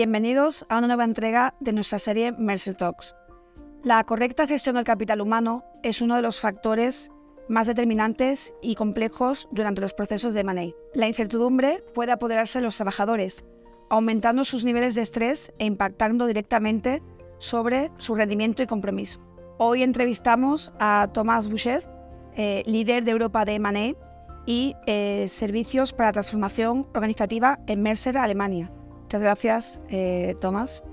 Bienvenidos a una nueva entrega de nuestra serie Mercer Talks. La correcta gestión del capital humano es uno de los factores más determinantes y complejos durante los procesos de M&A. La incertidumbre puede apoderarse de los trabajadores, aumentando sus niveles de estrés e impactando directamente sobre su rendimiento y compromiso. Hoy entrevistamos a Tomás Bouchet, eh, líder de Europa de M&A y eh, servicios para transformación organizativa en Mercer, Alemania. Muchas gracias, eh, Tomás.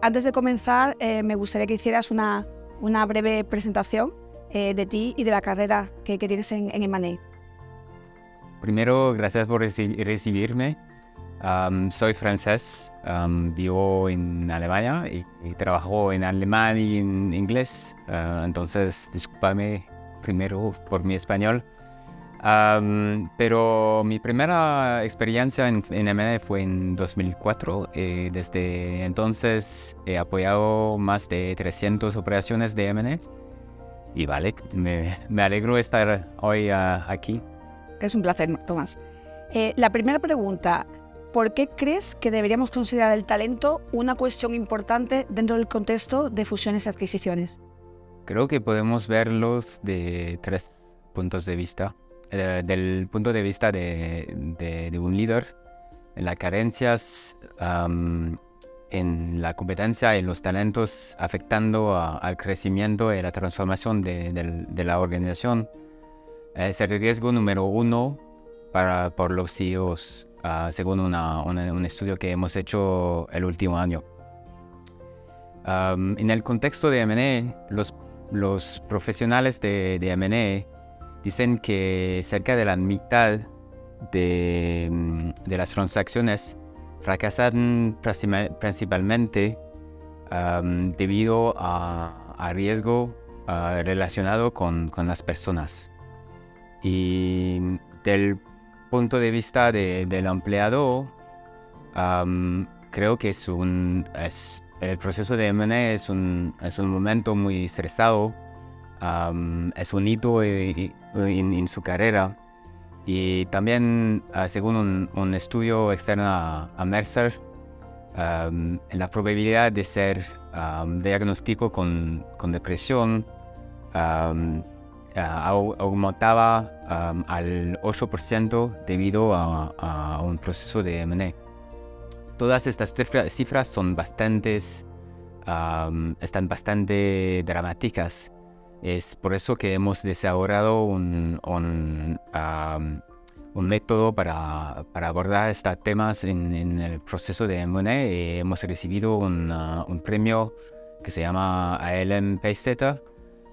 antes de comenzar, me gustaría que hicieras una, una breve presentación de ti y de la carrera que, tienes en, en. Primero, gracias por recibirme soy francés, vivo en Alemania y, trabajo en alemán y en inglés. Ah, entonces, discúlpame primero por mi español. Pero mi primera experiencia en, en fue en 2004. Eh, desde entonces he apoyado más de 300 operaciones de M&A. Y vale, me, me alegro estar hoy ah, aquí. Es un placer, Tomás. Eh, la primera pregunta, ¿Por qué crees que deberíamos considerar el talento una cuestión importante dentro del contexto de fusiones y adquisiciones? Creo que podemos verlos de tres puntos de vista. Eh, del punto de vista de, un líder, las carencias, en la competencia y los talentos afectando al crecimiento y la transformación de, la organización. Es el riesgo número uno para, por los CEOs Ah, según un estudio que hemos hecho el último año. en el contexto de M&A, los, profesionales de, de M&A dicen que cerca de la mitad de, mm, de las transacciones fracasan principalmente debido a, a riesgo ah, relacionado con, con, las personas. Y del punto de vista del empleado, creo que es un, es, el proceso de M&A es un, es un momento muy estresado, es un hito en, su carrera. Y también, ah, según un, estudio externo a, Mercer, la probabilidad de ser diagnóstico con, con depresión aumentaba al 8% debido a, un proceso de M&A. Todas estas cifras son bastantes, están bastante dramáticas. Es por eso que hemos desarrollado un, un, método para, para, abordar estos temas en, el proceso de M&A. Hemos recibido un premio que se llama ALM Pacesetter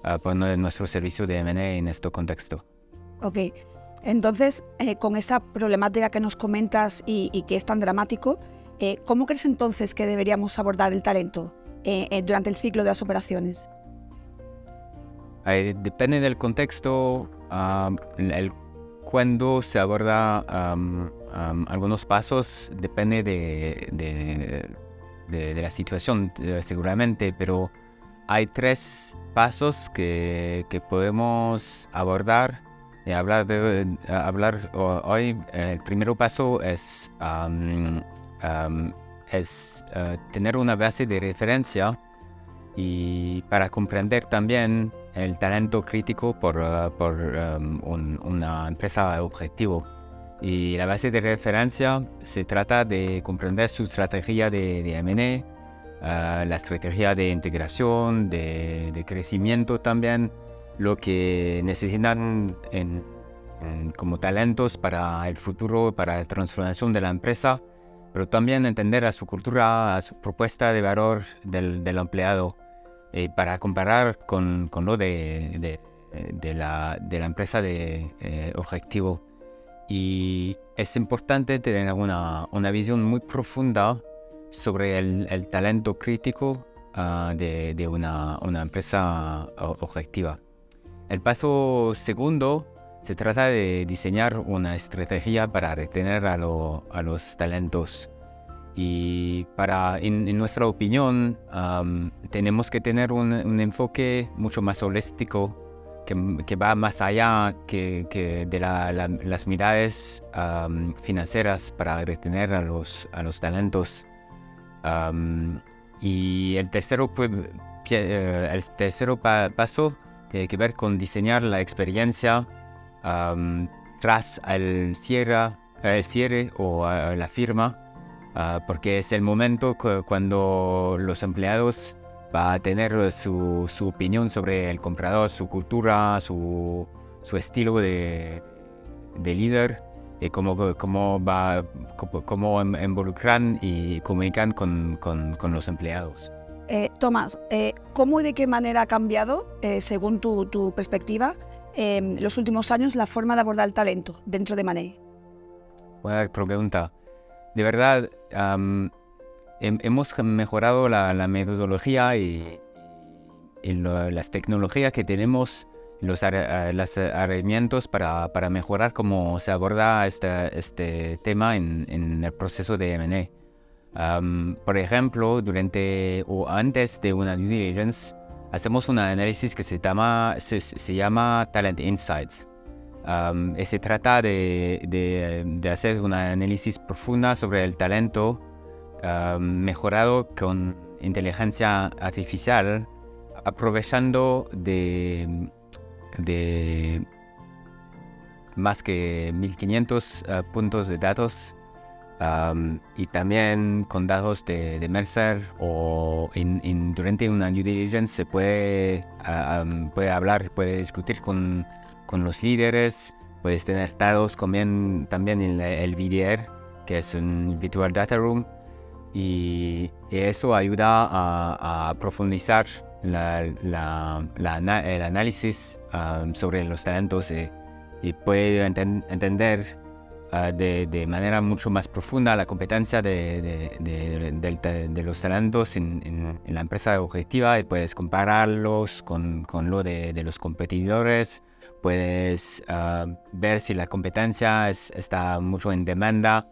uh, poner nuestro servicio de M&A en este contexto. Ok, entonces, eh, con esa problemática que nos comentas y, que es tan dramático, eh, ¿cómo crees entonces que deberíamos abordar el talento eh, durante el ciclo de las operaciones? Depende del contexto, el, cuando se aborda algunos pasos, depende de, de, la situación seguramente, pero hay tres pasos que, podemos abordar y hablar, de, hablar hoy. El primer paso es, es eh, tener una base de referencia y para comprender también el talento crítico por, eh, por una empresa objetivo. Y la base de referencia se trata de comprender su estrategia de, de M&A, la estrategia de integración, de, crecimiento también, lo que necesitan como talentos para el futuro, para la transformación de la empresa, pero también entender a su cultura, a su propuesta de valor del, empleado, eh, para comparar con, con lo de, de, la, de, la, empresa de eh, objetivo. Y es importante tener una, una visión muy profunda sobre el, talento crítico ah, de, una, empresa objetiva. El paso segundo se trata de diseñar una estrategia para retener a, los talentos. Y para, en, nuestra opinión, tenemos que tener un, enfoque mucho más holístico que, va más allá que, de las miradas financieras para retener a los, a los talentos. Y el tercero, pues, el tercero paso tiene que ver con diseñar la experiencia tras el cierre, el cierre o la firma, ah, porque es el momento cuando los empleados van a tener su, su, opinión sobre el comprador, su cultura, su, su estilo de, de líder y cómo, cómo, va, cómo, involucran y comunican con, con, con los empleados. Eh, Tomás, eh, ¿cómo y de qué manera ha cambiado, eh, según tu, tu perspectiva, em, los últimos años la forma de abordar el talento dentro de Mané? Buena pregunta. De verdad, hemos mejorado la, metodología y, las tecnologías que tenemos, los, herramientas para, mejorar cómo se aborda este, tema en, el proceso de M&A. por ejemplo, durante o antes de una due diligence, hacemos un análisis que se, llama Talent Insights. Y se trata de, de, hacer un análisis profundo sobre el talento mejorado con inteligencia artificial, aprovechando de, de más que 1500 ah, puntos de datos y también con datos de, Mercer o durante una due diligence se puede, puede hablar, puede discutir con, con, los líderes, puedes tener datos también, también en el VDR, que es un Virtual Data Room, y, eso ayuda a, profundizar el análisis sobre los talentos y, y puede entender Ah, de, manera mucho más profunda la competencia de, de, los talentos en, la empresa objetiva y puedes compararlos con, con lo de, los competidores, puedes ah, ver si la competencia es, está mucho en demanda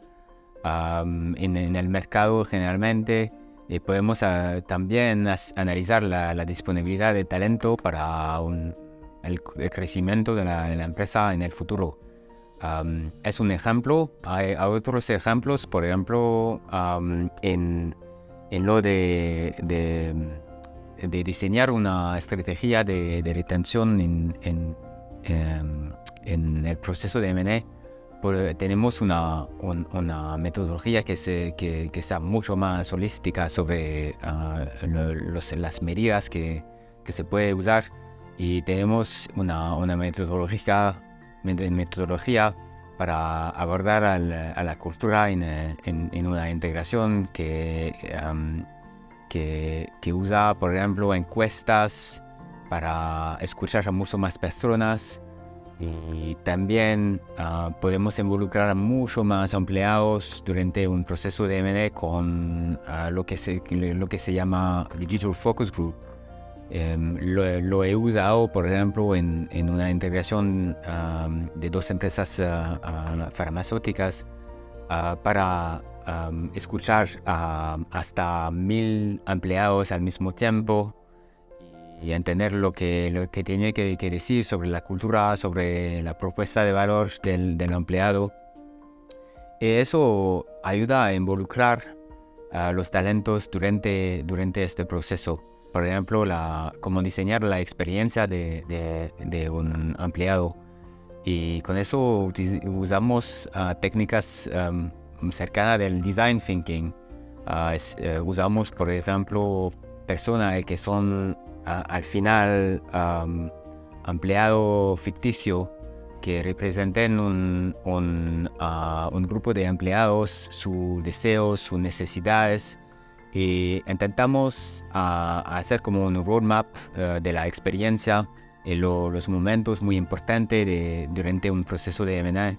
en, el mercado generalmente. Y podemos ah, también analizar la, disponibilidad de talento para el, crecimiento de la, de la empresa en el futuro es un ejemplo. Hay, otros ejemplos, por ejemplo, en, lo de, diseñar una estrategia de, retención en, en, em, en, el proceso de M&A. Tenemos una, metodología que, se, que, está mucho más holística sobre ah, las medidas que, se puede usar y tenemos una metodología metodología para abordar a la, cultura en, una integración que, que, que, usa, por ejemplo, encuestas para escuchar a muchas más personas. Y también ah, podemos involucrar a mucho más empleados durante un proceso de M&A con ah, lo, que se, lo que se llama Digital Focus Group Em, lo, he usado, por ejemplo, en, una integración de dos empresas ah, ah, farmacéuticas ah, para escuchar hasta mil empleados al mismo tiempo y entender lo que, lo que tiene que, decir sobre la cultura, sobre la propuesta de valor del, del empleado. Y eso ayuda a involucrar a los talentos durante, durante este proceso por ejemplo, la, cómo diseñar la experiencia de, un empleado. Y con eso usamos ah, técnicas cercanas del design thinking. Ah, eh, usamos, por ejemplo, personas que son ah, al final empleado ficticio que representen un, un, un, grupo de empleados, sus deseos, sus necesidades y intentamos ah, hacer como un roadmap eh, de la experiencia y los momentos muy importantes de, durante un proceso de M&A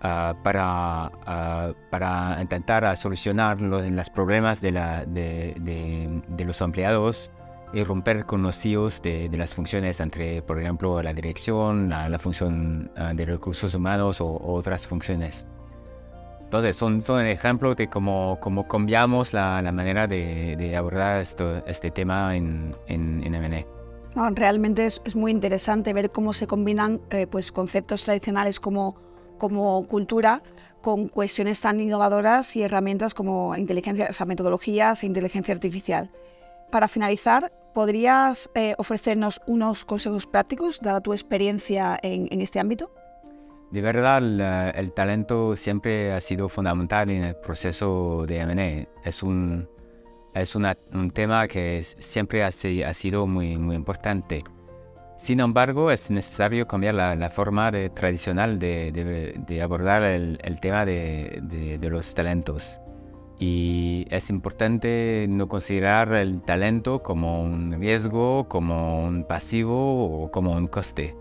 ah, para, ah, para intentar solucionar los, problemas de, la, de, de, los empleados y romper con los CEOs de, las funciones entre, por ejemplo, la dirección, la, función de recursos humanos o otras funciones. Entonces, son, son ejemplos de cómo, cómo cambiamos la, la manera de, de abordar esto, este tema en, en, en M&A. realmente es, es, muy interesante ver cómo se combinan eh, pues, conceptos tradicionales como como cultura con cuestiones tan innovadoras y herramientas como inteligencia, o metodologías e inteligencia artificial. Para finalizar, ¿podrías eh, ofrecernos unos consejos prácticos, dada tu experiencia en, este ámbito? De verdad, el, talento siempre ha sido fundamental en el proceso de M&A. Es un, es un tema que siempre ha, ha sido muy, muy importante. Sin embargo, es necesario cambiar la, forma tradicional de, abordar el, tema de, los talentos. Y es importante no considerar el talento como un riesgo, como un pasivo o como un coste.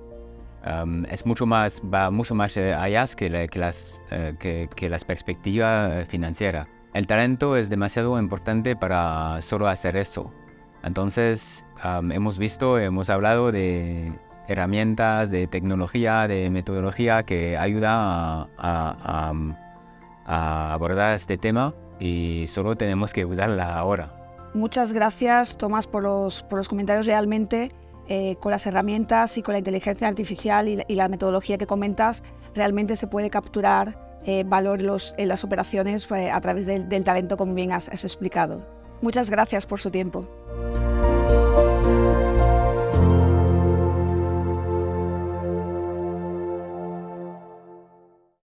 Um, es mucho más, va mucho más allá que, la, que, las, uh, que, las perspectivas financieras. El talento es demasiado importante para solo hacer eso. Entonces, hemos visto, hemos hablado de herramientas, de tecnología, de metodología que ayuda a, abordar este tema y solo tenemos que usarla ahora. Muchas gracias, Tomás, por los, por los comentarios realmente. Eh, con las herramientas y con la inteligencia artificial y la, metodología que comentas, realmente se puede capturar eh, valor en, las operaciones eh, a través del, talento, como bien has explicado. Muchas gracias por su tiempo.